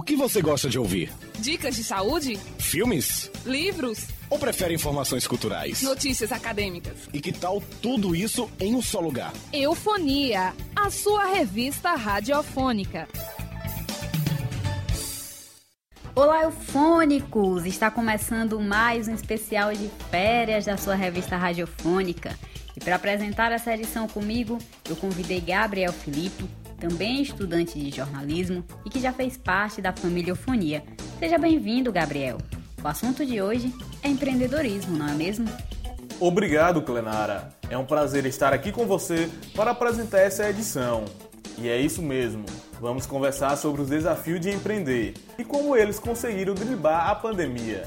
O que você gosta de ouvir? Dicas de saúde? Filmes? Livros? Ou prefere informações culturais? Notícias acadêmicas? E que tal tudo isso em um só lugar? Eufonia, a sua revista radiofônica. Olá, eufônicos! Está começando mais um especial de férias da sua revista radiofônica. E para apresentar essa edição comigo, eu convidei Gabriel Felipe, também estudante de jornalismo e que já fez parte da família Eufonia. Seja bem-vindo, Gabriel. O assunto de hoje é empreendedorismo, não é mesmo? Obrigado, Clenara. É um prazer estar aqui com você para apresentar essa edição. E é isso mesmo. Vamos conversar sobre os desafios de empreender e como eles conseguiram driblar a pandemia.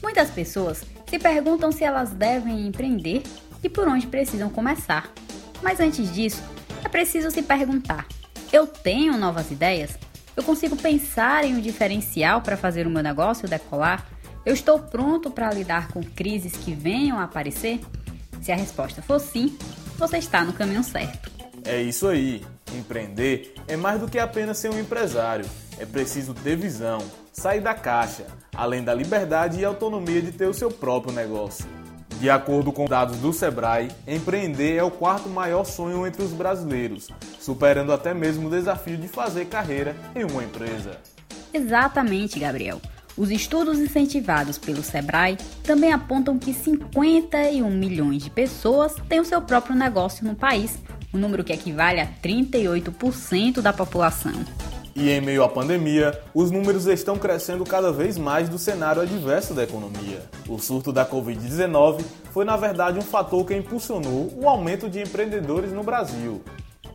Muitas pessoas se perguntam se elas devem empreender e por onde precisam começar. Mas antes disso, é preciso se perguntar: eu tenho novas ideias? Eu consigo pensar em um diferencial para fazer o meu negócio decolar? Eu estou pronto para lidar com crises que venham a aparecer? Se a resposta for sim, você está no caminho certo. É isso aí. Empreender é mais do que apenas ser um empresário. É preciso ter visão, sair da caixa, além da liberdade e autonomia de ter o seu próprio negócio. De acordo com dados do Sebrae, empreender é o quarto maior sonho entre os brasileiros, superando até mesmo o desafio de fazer carreira em uma empresa. Exatamente, Gabriel. Os estudos incentivados pelo Sebrae também apontam que 51 milhões de pessoas têm o seu próprio negócio no país, um número que equivale a 38% da população. E em meio à pandemia, os números estão crescendo cada vez mais do cenário adverso da economia. O surto da Covid-19 foi, na verdade, um fator que impulsionou o aumento de empreendedores no Brasil.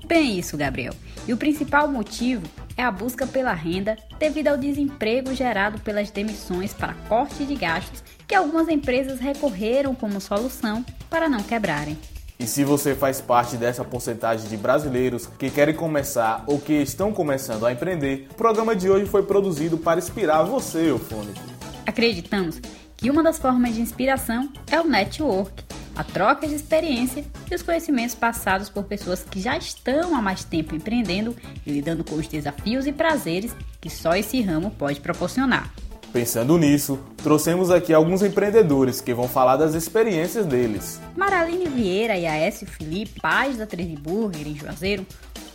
Bem isso, Gabriel. E o principal motivo é a busca pela renda devido ao desemprego gerado pelas demissões para corte de gastos que algumas empresas recorreram como solução para não quebrarem. E se você faz parte dessa porcentagem de brasileiros que querem começar ou que estão começando a empreender, o programa de hoje foi produzido para inspirar você, eufônico. Acreditamos que uma das formas de inspiração é o network, a troca de experiência e os conhecimentos passados por pessoas que já estão há mais tempo empreendendo e lidando com os desafios e prazeres que só esse ramo pode proporcionar. Pensando nisso, trouxemos aqui alguns empreendedores que vão falar das experiências deles. Maraline Vieira e Aécio Felipe, pais da Treze Burger em Juazeiro,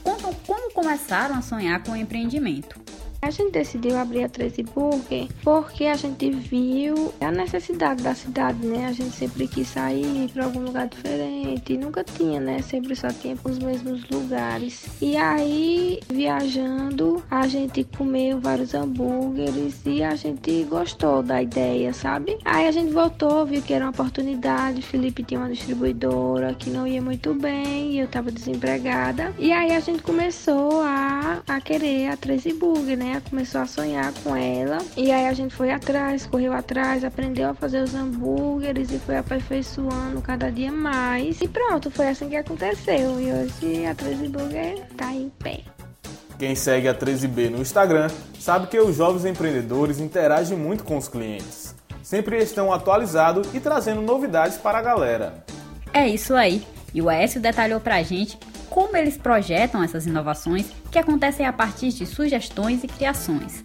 contam como começaram a sonhar com o empreendimento. A gente decidiu abrir a 13 Burger porque a gente viu a necessidade da cidade, né? A gente sempre quis sair para algum lugar diferente, nunca tinha, né? Sempre só tinha os mesmos lugares. E aí, viajando, a gente comeu vários hambúrgueres e a gente gostou da ideia, sabe? Aí a gente voltou, viu que era uma oportunidade. Felipe tinha uma distribuidora que não ia muito bem e eu tava desempregada. E aí a gente começou a, a querer a 13 Burger, né? Né? Começou a sonhar com ela. E aí a gente foi atrás, correu atrás, aprendeu a fazer os hambúrgueres e foi aperfeiçoando cada dia mais. E pronto, foi assim que aconteceu. E hoje a 13 Burger tá em pé. Quem segue a 13B no Instagram sabe que os jovens empreendedores interagem muito com os clientes. Sempre estão atualizados e trazendo novidades para a galera. É isso aí. E o Aécio detalhou pra gente como eles projetam essas inovações que acontecem a partir de sugestões e criações.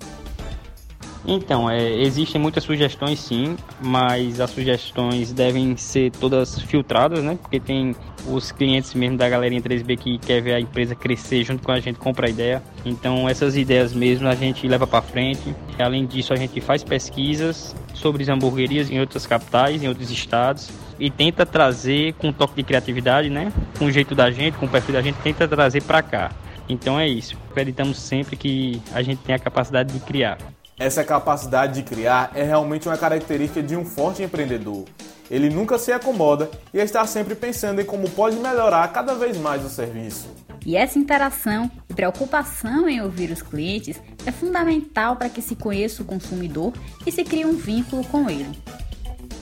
Então, é, existem muitas sugestões sim, mas as sugestões devem ser todas filtradas, né? Porque tem os clientes mesmo da galerinha 3B que quer ver a empresa crescer junto com a gente, compra a ideia. Então, essas ideias mesmo a gente leva para frente. Além disso, a gente faz pesquisas sobre as hamburguerias em outras capitais, em outros estados e tenta trazer com um toque de criatividade, né? Com o jeito da gente, com o perfil da gente, tenta trazer para cá. Então é isso. Acreditamos sempre que a gente tem a capacidade de criar. Essa capacidade de criar é realmente uma característica de um forte empreendedor. Ele nunca se acomoda e está sempre pensando em como pode melhorar cada vez mais o serviço. E essa interação e preocupação em ouvir os clientes é fundamental para que se conheça o consumidor e se crie um vínculo com ele.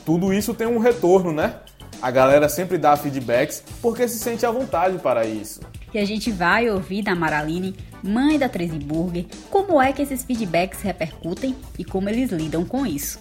Tudo isso tem um retorno, né? A galera sempre dá feedbacks porque se sente à vontade para isso. E a gente vai ouvir da Maraline, mãe da 13 Burger, como é que esses feedbacks repercutem e como eles lidam com isso.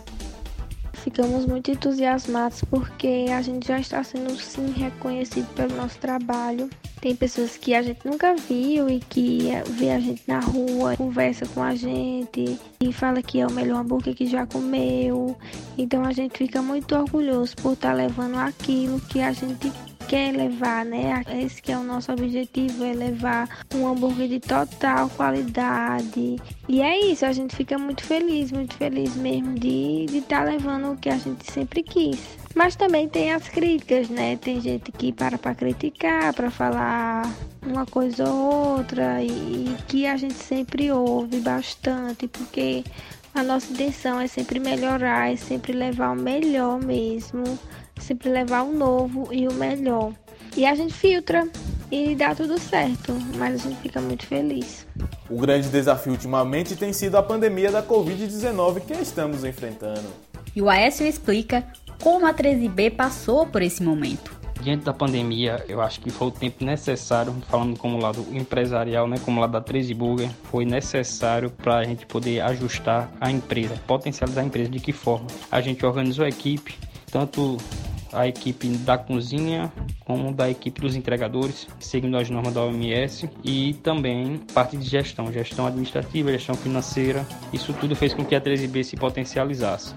Ficamos muito entusiasmados porque a gente já está sendo sim reconhecido pelo nosso trabalho Tem pessoas que a gente nunca viu e que vê a gente na rua, conversa com a gente e fala que é o melhor hambúrguer que já comeu. Então a gente fica muito orgulhoso por estar tá levando aquilo que a gente quer levar, né? Esse que é o nosso objetivo, é levar um hambúrguer de total qualidade. E é isso, a gente fica muito feliz, muito feliz mesmo de estar tá levando o que a gente sempre quis. Mas também tem as críticas, né? Tem gente que para para criticar, para falar uma coisa ou outra e que a gente sempre ouve bastante, porque a nossa intenção é sempre melhorar, é sempre levar o melhor mesmo, sempre levar o novo e o melhor. E a gente filtra e dá tudo certo, mas a gente fica muito feliz. O grande desafio ultimamente tem sido a pandemia da Covid-19 que estamos enfrentando. E o Aécio explica como a 13B passou por esse momento. Diante da pandemia, eu acho que foi o tempo necessário, falando como lado empresarial, né, como lado da 13 Burger, foi necessário para a gente poder ajustar a empresa, potencializar a empresa. De que forma? A gente organizou a equipe, tanto a equipe da cozinha como da equipe dos entregadores, seguindo as normas da OMS e também parte de gestão, gestão administrativa, gestão financeira. Isso tudo fez com que a 13B se potencializasse.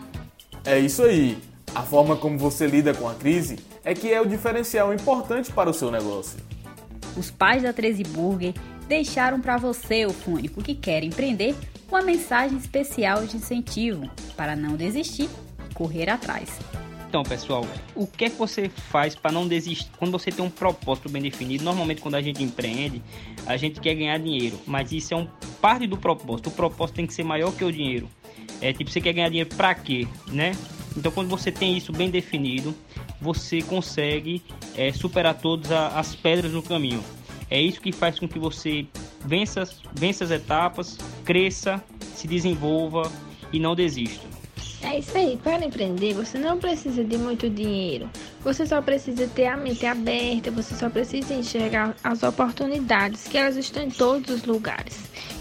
É isso aí. A forma como você lida com a crise é que é o diferencial importante para o seu negócio. Os pais da 13 Burger deixaram para você, o fônico que quer empreender, uma mensagem especial de incentivo para não desistir e correr atrás. Então, pessoal, o que é que você faz para não desistir? Quando você tem um propósito bem definido, normalmente quando a gente empreende, a gente quer ganhar dinheiro, mas isso é um parte do propósito. O propósito tem que ser maior que o dinheiro. É tipo, você quer ganhar dinheiro para quê, né? Então, quando você tem isso bem definido, você consegue é, superar todas as pedras no caminho. É isso que faz com que você vença, vença as etapas, cresça, se desenvolva e não desista. É isso aí, para empreender você não precisa de muito dinheiro. Você só precisa ter a mente aberta, você só precisa enxergar as oportunidades que elas estão em todos os lugares.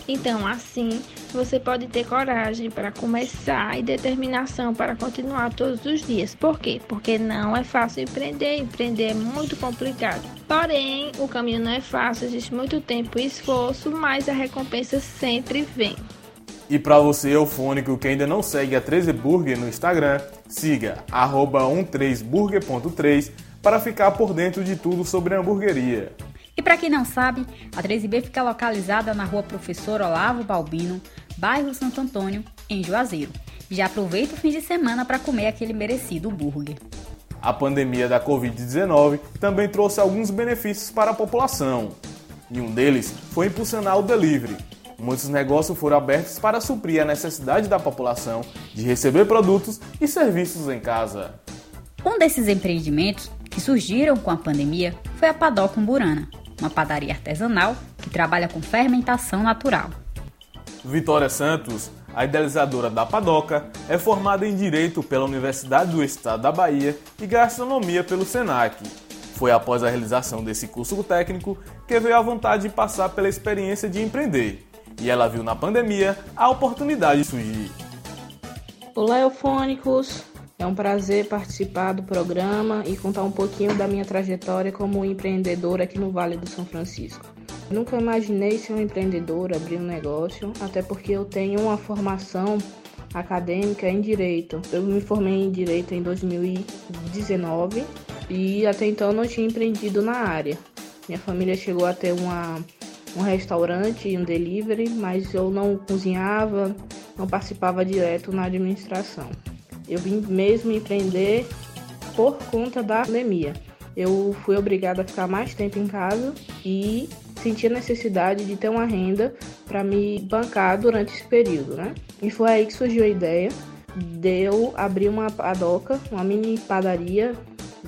Então, assim, você pode ter coragem para começar e determinação para continuar todos os dias. Por quê? Porque não é fácil empreender, empreender é muito complicado. Porém, o caminho não é fácil, existe muito tempo e esforço, mas a recompensa sempre vem. E para você eufônico que ainda não segue a 13 Burger no Instagram, siga 13burger.3 para ficar por dentro de tudo sobre a hamburgueria. E para quem não sabe, a 13B fica localizada na rua Professor Olavo Balbino, bairro Santo Antônio, em Juazeiro. Já aproveita o fim de semana para comer aquele merecido hambúrguer. A pandemia da Covid-19 também trouxe alguns benefícios para a população. E um deles foi impulsionar o delivery. Muitos negócios foram abertos para suprir a necessidade da população de receber produtos e serviços em casa. Um desses empreendimentos que surgiram com a pandemia foi a Padoca Umburana, uma padaria artesanal que trabalha com fermentação natural. Vitória Santos, a idealizadora da Padoca, é formada em Direito pela Universidade do Estado da Bahia e Gastronomia pelo SENAC. Foi após a realização desse curso técnico que veio a vontade de passar pela experiência de empreender. E ela viu na pandemia a oportunidade de surgir. Olá, eufônicos! É um prazer participar do programa e contar um pouquinho da minha trajetória como empreendedora aqui no Vale do São Francisco. Nunca imaginei ser uma empreendedora, abrir um negócio, até porque eu tenho uma formação acadêmica em direito. Eu me formei em direito em 2019 e até então não tinha empreendido na área. Minha família chegou a ter uma, um restaurante e um delivery, mas eu não cozinhava, não participava direto na administração. Eu vim mesmo empreender por conta da pandemia. Eu fui obrigada a ficar mais tempo em casa e senti a necessidade de ter uma renda para me bancar durante esse período, né? E foi aí que surgiu a ideia de eu abrir uma padoca, uma mini padaria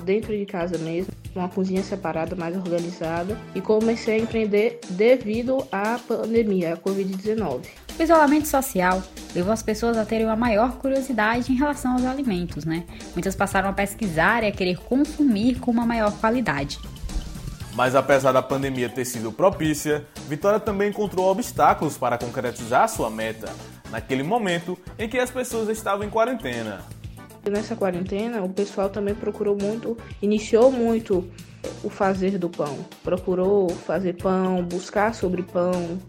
dentro de casa mesmo, uma cozinha separada, mais organizada, e comecei a empreender devido à pandemia, a Covid-19. O isolamento social levou as pessoas a terem uma maior curiosidade em relação aos alimentos, né? Muitas passaram a pesquisar e a querer consumir com uma maior qualidade. Mas apesar da pandemia ter sido propícia, Vitória também encontrou obstáculos para concretizar sua meta, naquele momento em que as pessoas estavam em quarentena. Nessa quarentena, o pessoal também procurou muito, iniciou muito o fazer do pão. Procurou fazer pão, buscar sobre pão,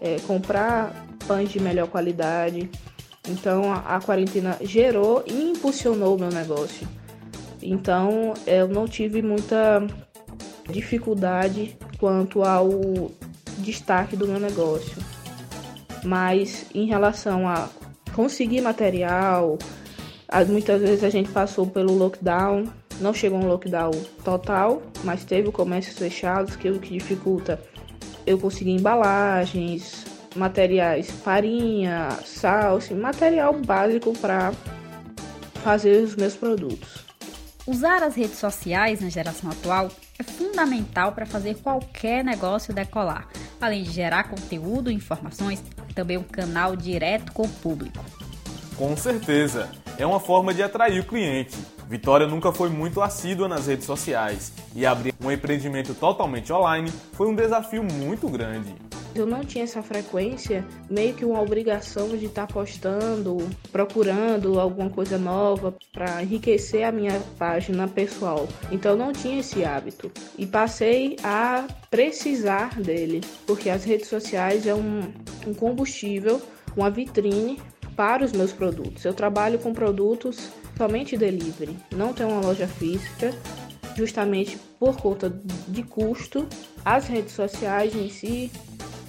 é, comprar pães de melhor qualidade. Então a, quarentena gerou e impulsionou o meu negócio. Então eu não tive muita dificuldade quanto ao destaque do meu negócio. Mas em relação a conseguir material, muitas vezes a gente passou pelo lockdown, não chegou um lockdown total, mas teve o comércio fechado, que é o que dificulta eu conseguir embalagens, materiais, farinha, sal, assim, material básico para fazer os meus produtos. Usar as redes sociais na geração atual é fundamental para fazer qualquer negócio decolar, além de gerar conteúdo e informações, é também um canal direto com o público. Com certeza, é uma forma de atrair o cliente. Vitória nunca foi muito assídua nas redes sociais e abrir um empreendimento totalmente online foi um desafio muito grande eu não tinha essa frequência, meio que uma obrigação de estar tá postando, procurando alguma coisa nova para enriquecer a minha página pessoal. Então eu não tinha esse hábito e passei a precisar dele, porque as redes sociais é um, um combustível, uma vitrine para os meus produtos. Eu trabalho com produtos somente delivery, não tenho uma loja física, justamente por conta de custo. As redes sociais em si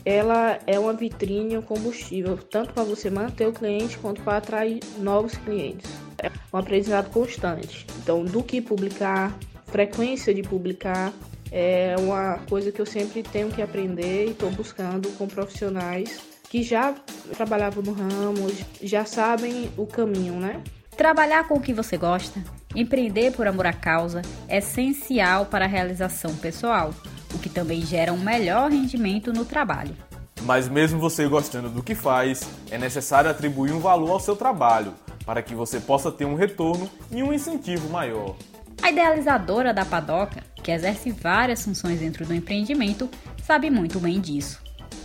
ela é uma vitrine, um combustível, tanto para você manter o cliente quanto para atrair novos clientes. É um aprendizado constante. Então, do que publicar, frequência de publicar, é uma coisa que eu sempre tenho que aprender e estou buscando com profissionais que já trabalhavam no ramo, já sabem o caminho, né? Trabalhar com o que você gosta, empreender por amor à causa, é essencial para a realização pessoal o que também gera um melhor rendimento no trabalho. Mas mesmo você gostando do que faz, é necessário atribuir um valor ao seu trabalho, para que você possa ter um retorno e um incentivo maior. A idealizadora da Padoca, que exerce várias funções dentro do empreendimento, sabe muito bem disso.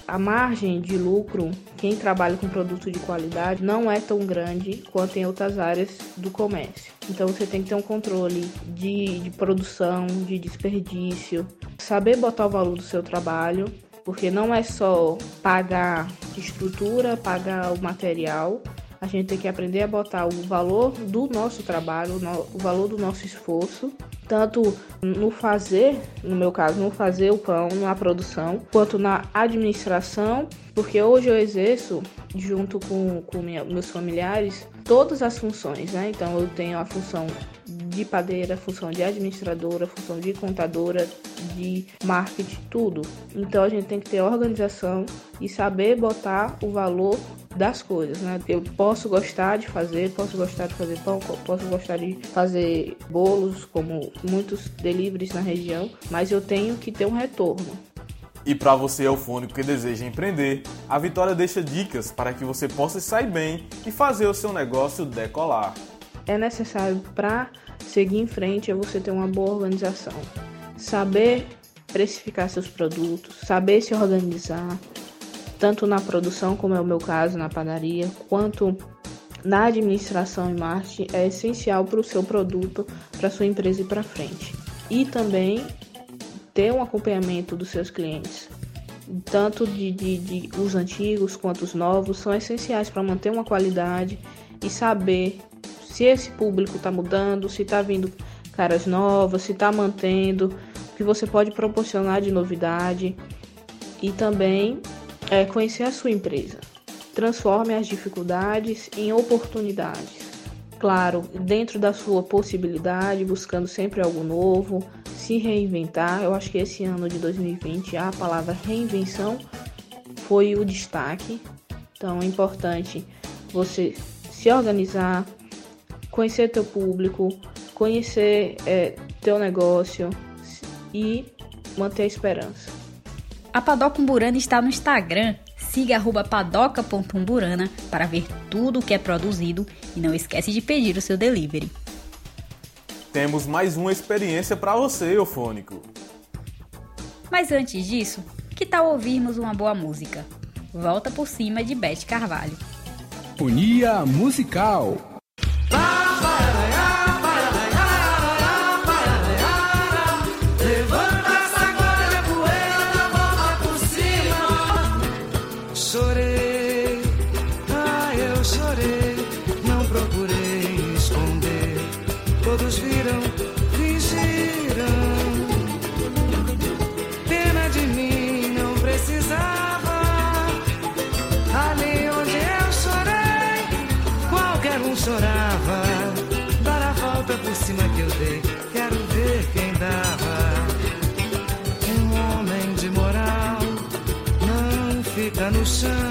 A margem de lucro, quem trabalha com produto de qualidade, não é tão grande quanto em outras áreas do comércio. Então você tem que ter um controle de, de produção, de desperdício, saber botar o valor do seu trabalho, porque não é só pagar estrutura, pagar o material, a gente tem que aprender a botar o valor do nosso trabalho, o valor do nosso esforço, tanto no fazer, no meu caso, no fazer o pão, na produção, quanto na administração, porque hoje eu exerço, junto com, com minha, meus familiares, todas as funções, né? Então eu tenho a função de padeira, função de administradora, função de contadora, de marketing, tudo. Então a gente tem que ter organização e saber botar o valor das coisas, né? Eu posso gostar de fazer, posso gostar de fazer pão, posso gostar de fazer bolos, como muitos deliveries na região, mas eu tenho que ter um retorno. E para você eufônico que deseja empreender, a Vitória deixa dicas para que você possa sair bem e fazer o seu negócio decolar. É necessário para seguir em frente é você ter uma boa organização, saber precificar seus produtos, saber se organizar, tanto na produção, como é o meu caso, na padaria, quanto na administração e marketing, é essencial para o seu produto, para sua empresa ir para frente. E também ter um acompanhamento dos seus clientes, tanto de, de, de os antigos quanto os novos, são essenciais para manter uma qualidade e saber se esse público está mudando, se está vindo caras novas, se está mantendo, o que você pode proporcionar de novidade e também é conhecer a sua empresa. Transforme as dificuldades em oportunidades. Claro, dentro da sua possibilidade, buscando sempre algo novo, se reinventar. Eu acho que esse ano de 2020 a palavra reinvenção foi o destaque. Então é importante você se organizar, conhecer teu público, conhecer é, teu negócio e manter a esperança. A Padoca Umburana está no Instagram. Siga padoca.umburana para ver tudo o que é produzido e não esquece de pedir o seu delivery. Temos mais uma experiência para você, eufônico. Mas antes disso, que tal ouvirmos uma boa música? Volta por cima de Beth Carvalho. Unia Musical. Volta por cima que eu dei, quero ver quem dava. Um homem de moral não fica no chão,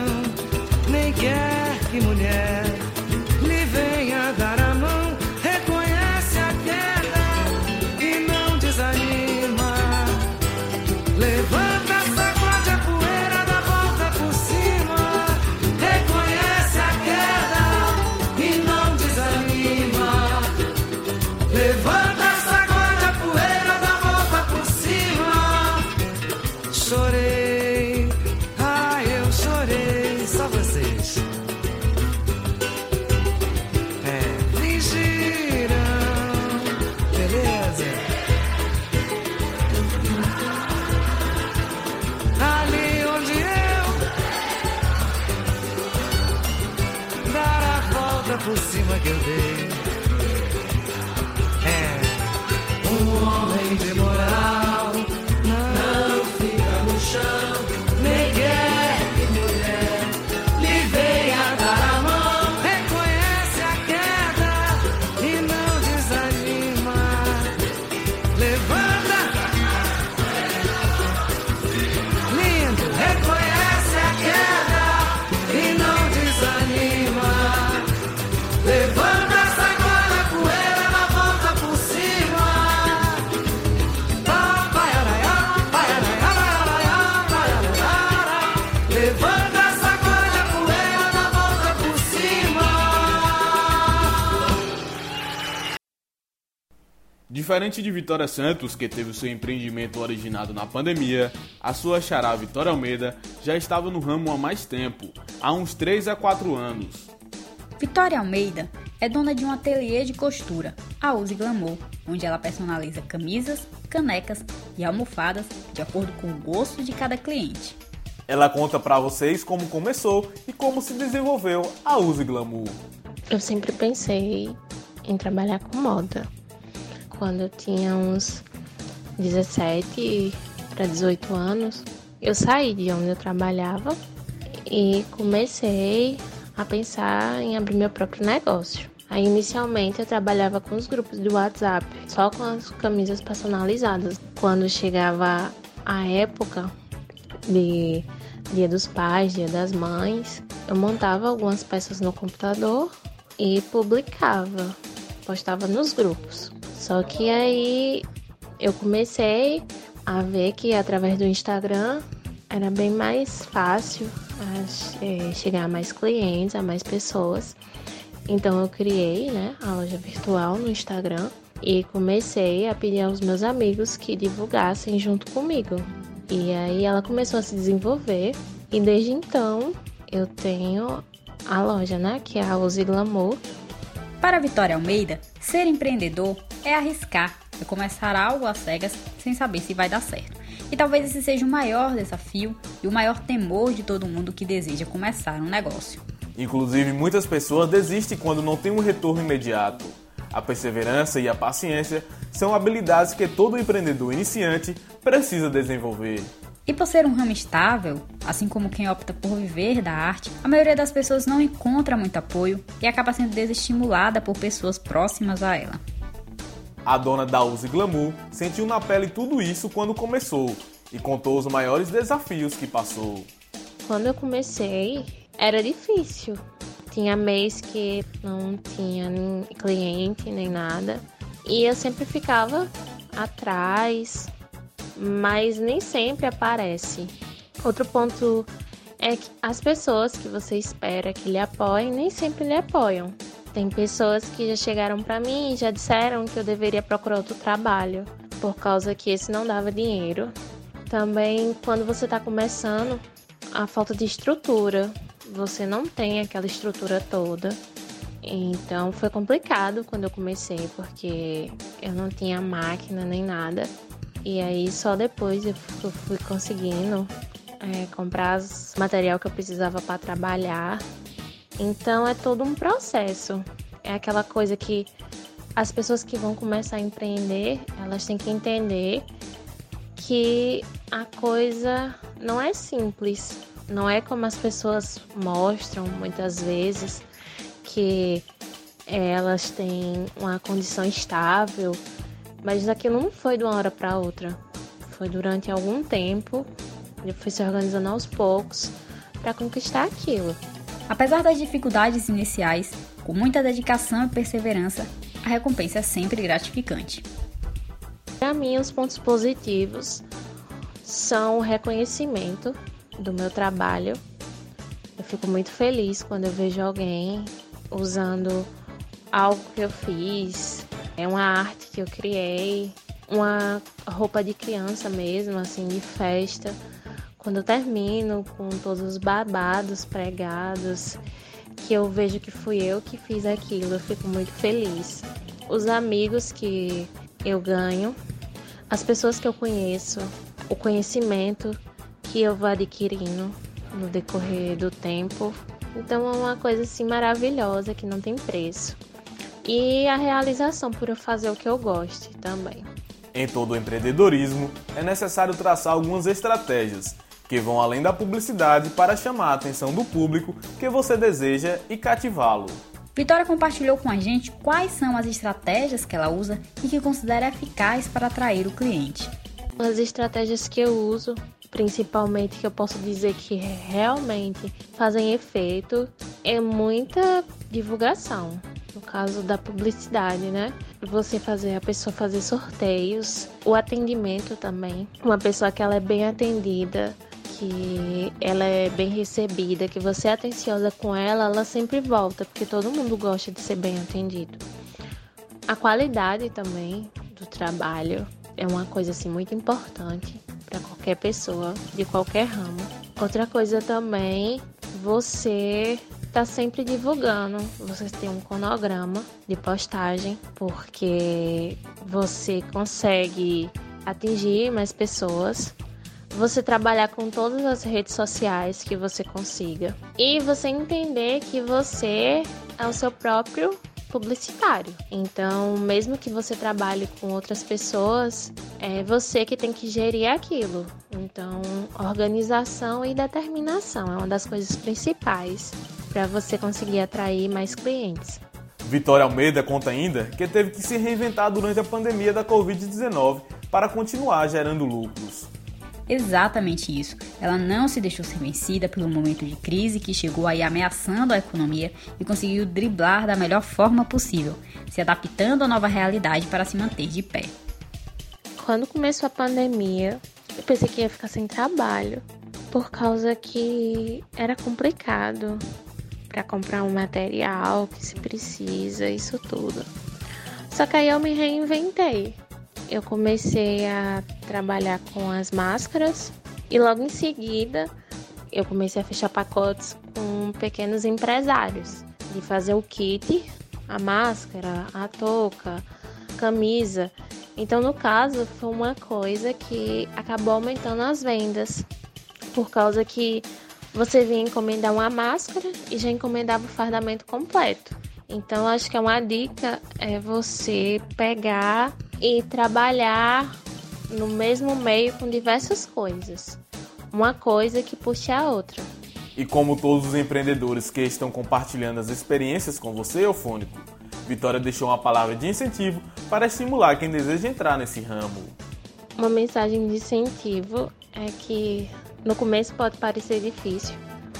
por cima que eu dei. É um homem Diferente de Vitória Santos, que teve o seu empreendimento originado na pandemia, a sua xará Vitória Almeida já estava no ramo há mais tempo, há uns 3 a 4 anos. Vitória Almeida é dona de um ateliê de costura, a Use Glamour, onde ela personaliza camisas, canecas e almofadas de acordo com o gosto de cada cliente. Ela conta pra vocês como começou e como se desenvolveu a Use Glamour. Eu sempre pensei em trabalhar com moda. Quando eu tinha uns 17 para 18 anos, eu saí de onde eu trabalhava e comecei a pensar em abrir meu próprio negócio. Aí inicialmente eu trabalhava com os grupos do WhatsApp, só com as camisas personalizadas. Quando chegava a época de Dia dos Pais, Dia das Mães, eu montava algumas peças no computador e publicava, postava nos grupos. Só que aí eu comecei a ver que através do Instagram era bem mais fácil a, eh, chegar a mais clientes, a mais pessoas. Então eu criei né, a loja virtual no Instagram e comecei a pedir aos meus amigos que divulgassem junto comigo. E aí ela começou a se desenvolver e desde então eu tenho a loja, né, que é a Use Glamour. Para Vitória Almeida, ser empreendedor é arriscar, é começar algo às cegas sem saber se vai dar certo. E talvez esse seja o maior desafio e o maior temor de todo mundo que deseja começar um negócio. Inclusive, muitas pessoas desistem quando não tem um retorno imediato. A perseverança e a paciência são habilidades que todo empreendedor iniciante precisa desenvolver. E por ser um ramo estável, assim como quem opta por viver da arte, a maioria das pessoas não encontra muito apoio e acaba sendo desestimulada por pessoas próximas a ela. A dona da Use Glamour sentiu na pele tudo isso quando começou e contou os maiores desafios que passou. Quando eu comecei, era difícil. Tinha mês que não tinha nem cliente nem nada. E eu sempre ficava atrás, mas nem sempre aparece. Outro ponto é que as pessoas que você espera que lhe apoiem nem sempre lhe apoiam. Tem pessoas que já chegaram para mim e já disseram que eu deveria procurar outro trabalho, por causa que esse não dava dinheiro. Também quando você está começando, a falta de estrutura. Você não tem aquela estrutura toda. Então foi complicado quando eu comecei, porque eu não tinha máquina nem nada. E aí só depois eu fui conseguindo é, comprar os material que eu precisava para trabalhar. Então é todo um processo. É aquela coisa que as pessoas que vão começar a empreender, elas têm que entender que a coisa não é simples. Não é como as pessoas mostram muitas vezes que elas têm uma condição estável, mas aquilo não foi de uma hora para outra. Foi durante algum tempo, eu fui se organizando aos poucos para conquistar aquilo. Apesar das dificuldades iniciais, com muita dedicação e perseverança, a recompensa é sempre gratificante. Para mim, os pontos positivos são o reconhecimento do meu trabalho. Eu fico muito feliz quando eu vejo alguém usando algo que eu fiz, é uma arte que eu criei, uma roupa de criança mesmo, assim, de festa. Quando eu termino com todos os babados pregados, que eu vejo que fui eu que fiz aquilo, eu fico muito feliz. Os amigos que eu ganho, as pessoas que eu conheço, o conhecimento que eu vou adquirindo no decorrer do tempo. Então é uma coisa assim maravilhosa que não tem preço. E a realização por eu fazer o que eu goste também. Em todo o empreendedorismo, é necessário traçar algumas estratégias que vão além da publicidade para chamar a atenção do público que você deseja e cativá-lo. Vitória compartilhou com a gente quais são as estratégias que ela usa e que considera eficazes para atrair o cliente. As estratégias que eu uso, principalmente que eu posso dizer que realmente fazem efeito, é muita divulgação. No caso da publicidade, né? Você fazer a pessoa fazer sorteios, o atendimento também. Uma pessoa que ela é bem atendida, que ela é bem recebida, que você é atenciosa com ela, ela sempre volta, porque todo mundo gosta de ser bem atendido. A qualidade também do trabalho é uma coisa assim muito importante para qualquer pessoa de qualquer ramo. Outra coisa também, você tá sempre divulgando. Você tem um cronograma de postagem, porque você consegue atingir mais pessoas você trabalhar com todas as redes sociais que você consiga e você entender que você é o seu próprio publicitário. Então, mesmo que você trabalhe com outras pessoas, é você que tem que gerir aquilo. Então, organização e determinação é uma das coisas principais para você conseguir atrair mais clientes. Vitória Almeida conta ainda que teve que se reinventar durante a pandemia da Covid-19 para continuar gerando lucros. Exatamente isso. Ela não se deixou ser vencida pelo momento de crise que chegou aí ameaçando a economia e conseguiu driblar da melhor forma possível, se adaptando à nova realidade para se manter de pé. Quando começou a pandemia, eu pensei que ia ficar sem trabalho, por causa que era complicado para comprar um material que se precisa, isso tudo. Só que aí eu me reinventei eu comecei a trabalhar com as máscaras e logo em seguida eu comecei a fechar pacotes com pequenos empresários, de fazer o kit, a máscara, a touca, camisa. Então, no caso, foi uma coisa que acabou aumentando as vendas, por causa que você vinha encomendar uma máscara e já encomendava o fardamento completo. Então, acho que é uma dica é você pegar e trabalhar no mesmo meio com diversas coisas. Uma coisa que puxe a outra. E como todos os empreendedores que estão compartilhando as experiências com você, Eufônico, Vitória deixou uma palavra de incentivo para estimular quem deseja entrar nesse ramo. Uma mensagem de incentivo é que no começo pode parecer difícil,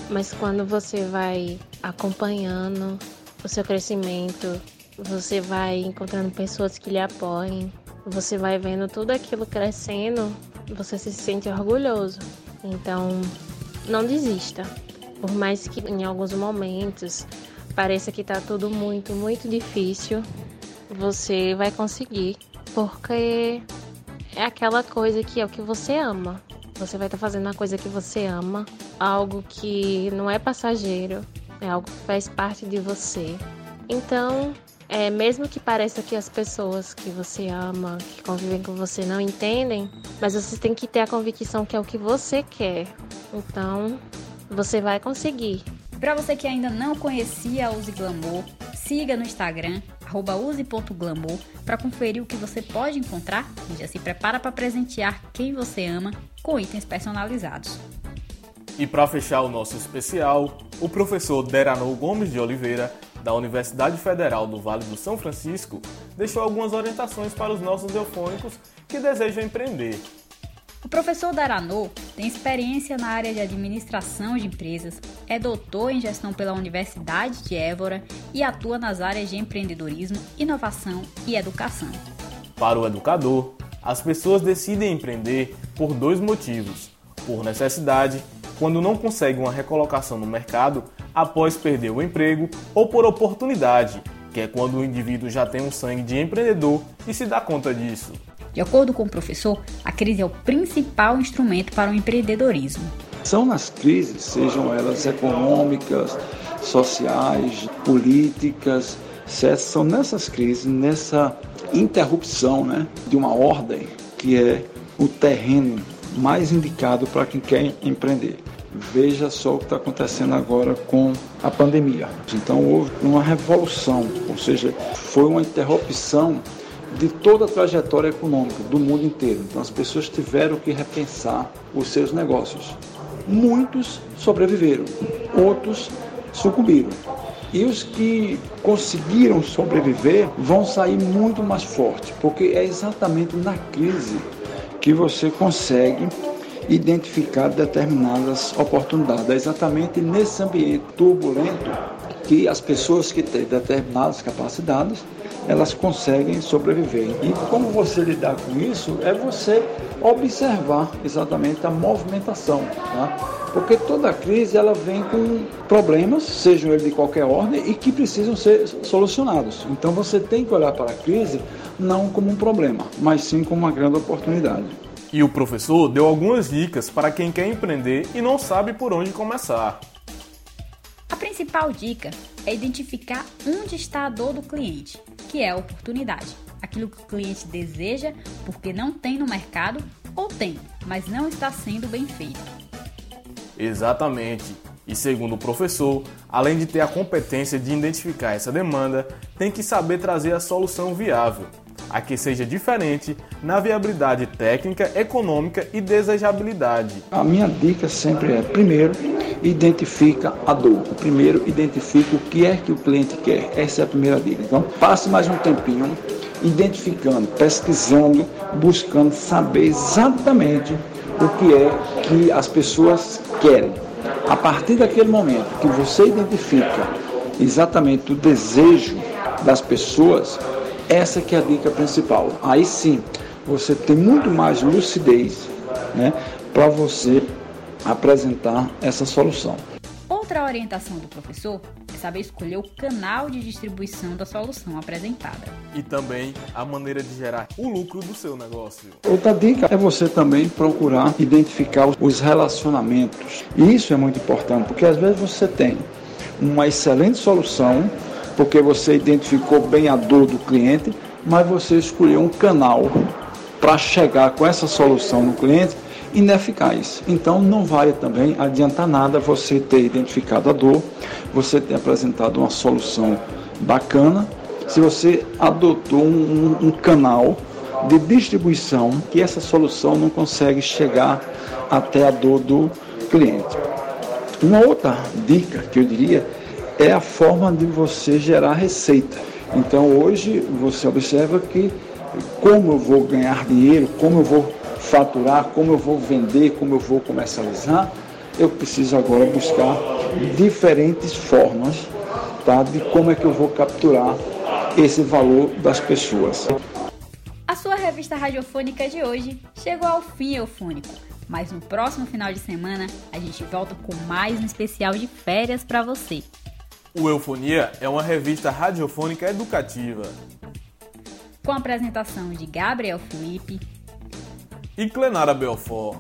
mas quando você vai acompanhando o seu crescimento, você vai encontrando pessoas que lhe apoiem, você vai vendo tudo aquilo crescendo, você se sente orgulhoso. Então, não desista. Por mais que em alguns momentos pareça que está tudo muito, muito difícil, você vai conseguir, porque é aquela coisa que é o que você ama. Você vai estar tá fazendo uma coisa que você ama, algo que não é passageiro, é algo que faz parte de você. Então, é, mesmo que pareça que as pessoas que você ama, que convivem com você, não entendem, mas você tem que ter a convicção que é o que você quer. Então, você vai conseguir. Para você que ainda não conhecia a Use Glamour, siga no Instagram use.glamour para conferir o que você pode encontrar e já se prepara para presentear quem você ama com itens personalizados. E para fechar o nosso especial, o professor Deranou Gomes de Oliveira, da Universidade Federal do Vale do São Francisco, deixou algumas orientações para os nossos eufônicos que desejam empreender. O professor Daranô tem experiência na área de administração de empresas, é doutor em gestão pela Universidade de Évora e atua nas áreas de empreendedorismo, inovação e educação. Para o educador, as pessoas decidem empreender por dois motivos: por necessidade, quando não conseguem uma recolocação no mercado após perder o emprego, ou por oportunidade, que é quando o indivíduo já tem um sangue de empreendedor e se dá conta disso. De acordo com o professor, a crise é o principal instrumento para o empreendedorismo. São nas crises, sejam elas econômicas, sociais, políticas, são nessas crises, nessa interrupção né, de uma ordem que é o terreno mais indicado para quem quer empreender. Veja só o que está acontecendo agora com a pandemia. Então houve uma revolução, ou seja, foi uma interrupção de toda a trajetória econômica do mundo inteiro. Então as pessoas tiveram que repensar os seus negócios. Muitos sobreviveram, outros sucumbiram. E os que conseguiram sobreviver vão sair muito mais fortes, porque é exatamente na crise que você consegue identificar determinadas oportunidades. É exatamente nesse ambiente turbulento que as pessoas que têm determinadas capacidades elas conseguem sobreviver. E como você lidar com isso é você observar exatamente a movimentação, tá? porque toda crise ela vem com problemas, sejam eles de qualquer ordem, e que precisam ser solucionados. Então você tem que olhar para a crise não como um problema, mas sim como uma grande oportunidade. E o professor deu algumas dicas para quem quer empreender e não sabe por onde começar. A principal dica é identificar onde está a dor do cliente, que é a oportunidade. Aquilo que o cliente deseja porque não tem no mercado ou tem, mas não está sendo bem feito. Exatamente. E segundo o professor, além de ter a competência de identificar essa demanda, tem que saber trazer a solução viável, a que seja diferente na viabilidade técnica, econômica e desejabilidade. A minha dica sempre é, primeiro, identifica a dor. Primeiro, identifica o que é que o cliente quer. Essa é a primeira dica. Então, passe mais um tempinho identificando, pesquisando, buscando saber exatamente o que é que as pessoas querem. A partir daquele momento que você identifica exatamente o desejo das pessoas, essa que é a dica principal. Aí sim, você tem muito mais lucidez né, para você apresentar essa solução. Outra orientação do professor é saber escolher o canal de distribuição da solução apresentada. E também a maneira de gerar o lucro do seu negócio. Outra dica é você também procurar identificar os relacionamentos. E isso é muito importante, porque às vezes você tem uma excelente solução, porque você identificou bem a dor do cliente, mas você escolheu um canal para chegar com essa solução no cliente ineficaz. Então não vai também adiantar nada você ter identificado a dor, você ter apresentado uma solução bacana, se você adotou um, um, canal de distribuição que essa solução não consegue chegar até a dor do cliente. Uma outra dica que eu diria é a forma de você gerar receita. Então hoje você observa que como eu vou ganhar dinheiro, como eu vou faturar, como eu vou vender, como eu vou comercializar, eu preciso agora buscar diferentes formas tá, de como é que eu vou capturar esse valor das pessoas. A sua revista radiofônica de hoje chegou ao fim, Eufônico. Mas no próximo final de semana a gente volta com mais um especial de férias para você. O Eufonia é uma revista radiofônica educativa. Com a apresentação de Gabriel Felipe, e Clenara Belfort.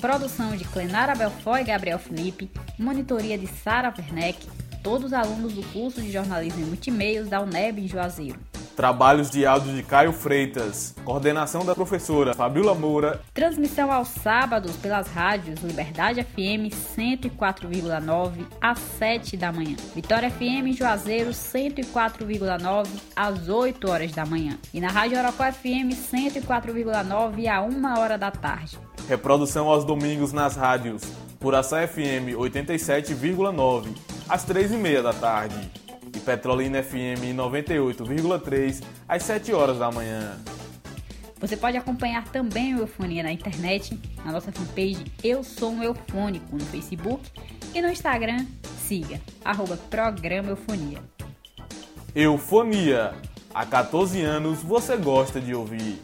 Produção de Clenara Belfort e Gabriel Felipe, monitoria de Sara Werneck, todos alunos do curso de jornalismo e multimeios da UNEB em Juazeiro. Trabalhos de áudio de Caio Freitas. Coordenação da professora Fabiola Moura. Transmissão aos sábados pelas rádios Liberdade FM 104,9 às 7 da manhã. Vitória FM Juazeiro 104,9 às 8 horas da manhã. E na Rádio Orocó FM 104,9 a 1 hora da tarde. Reprodução aos domingos nas rádios Curaçá FM 87,9 às 3 e meia da tarde e Petrolina FM 98,3 às 7 horas da manhã. Você pode acompanhar também o Eufonia na internet, na nossa fanpage Eu Sou um Eufônico no Facebook e no Instagram, siga, arroba Programa Eufonia. Eufonia. Há 14 anos você gosta de ouvir.